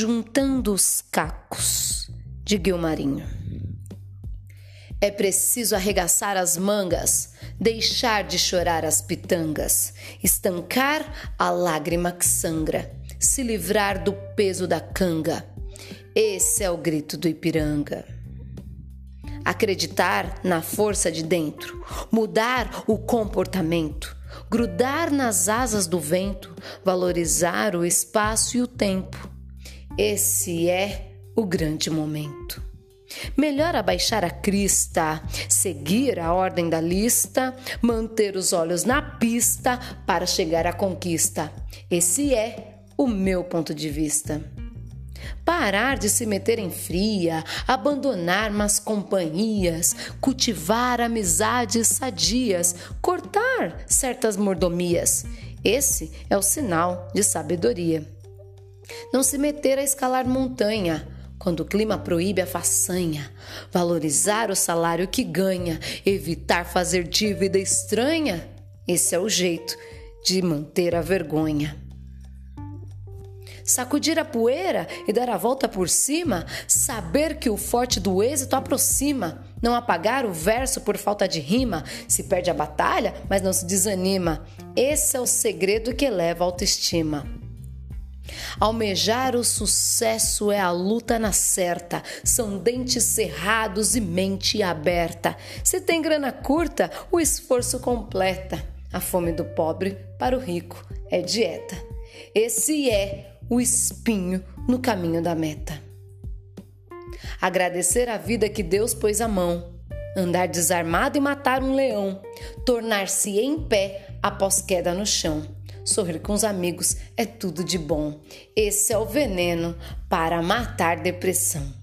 Juntando os cacos, de Guilmarinho. É preciso arregaçar as mangas, deixar de chorar as pitangas, estancar a lágrima que sangra, se livrar do peso da canga. Esse é o grito do Ipiranga. Acreditar na força de dentro, mudar o comportamento, grudar nas asas do vento, valorizar o espaço e o tempo. Esse é o grande momento. Melhor abaixar a crista, seguir a ordem da lista, manter os olhos na pista para chegar à conquista. Esse é o meu ponto de vista. Parar de se meter em fria, abandonar más companhias, cultivar amizades sadias, cortar certas mordomias. Esse é o sinal de sabedoria. Não se meter a escalar montanha, quando o clima proíbe a façanha, valorizar o salário que ganha, evitar fazer dívida estranha, esse é o jeito de manter a vergonha. Sacudir a poeira e dar a volta por cima, saber que o forte do êxito aproxima, não apagar o verso por falta de rima, se perde a batalha, mas não se desanima. Esse é o segredo que eleva a autoestima. Almejar o sucesso é a luta na certa, são dentes cerrados e mente aberta. Se tem grana curta, o esforço completa. A fome do pobre para o rico é dieta. Esse é o espinho no caminho da meta. Agradecer a vida que Deus pôs à mão, andar desarmado e matar um leão, tornar-se em pé após queda no chão Sorrir com os amigos é tudo de bom. Esse é o veneno para matar depressão.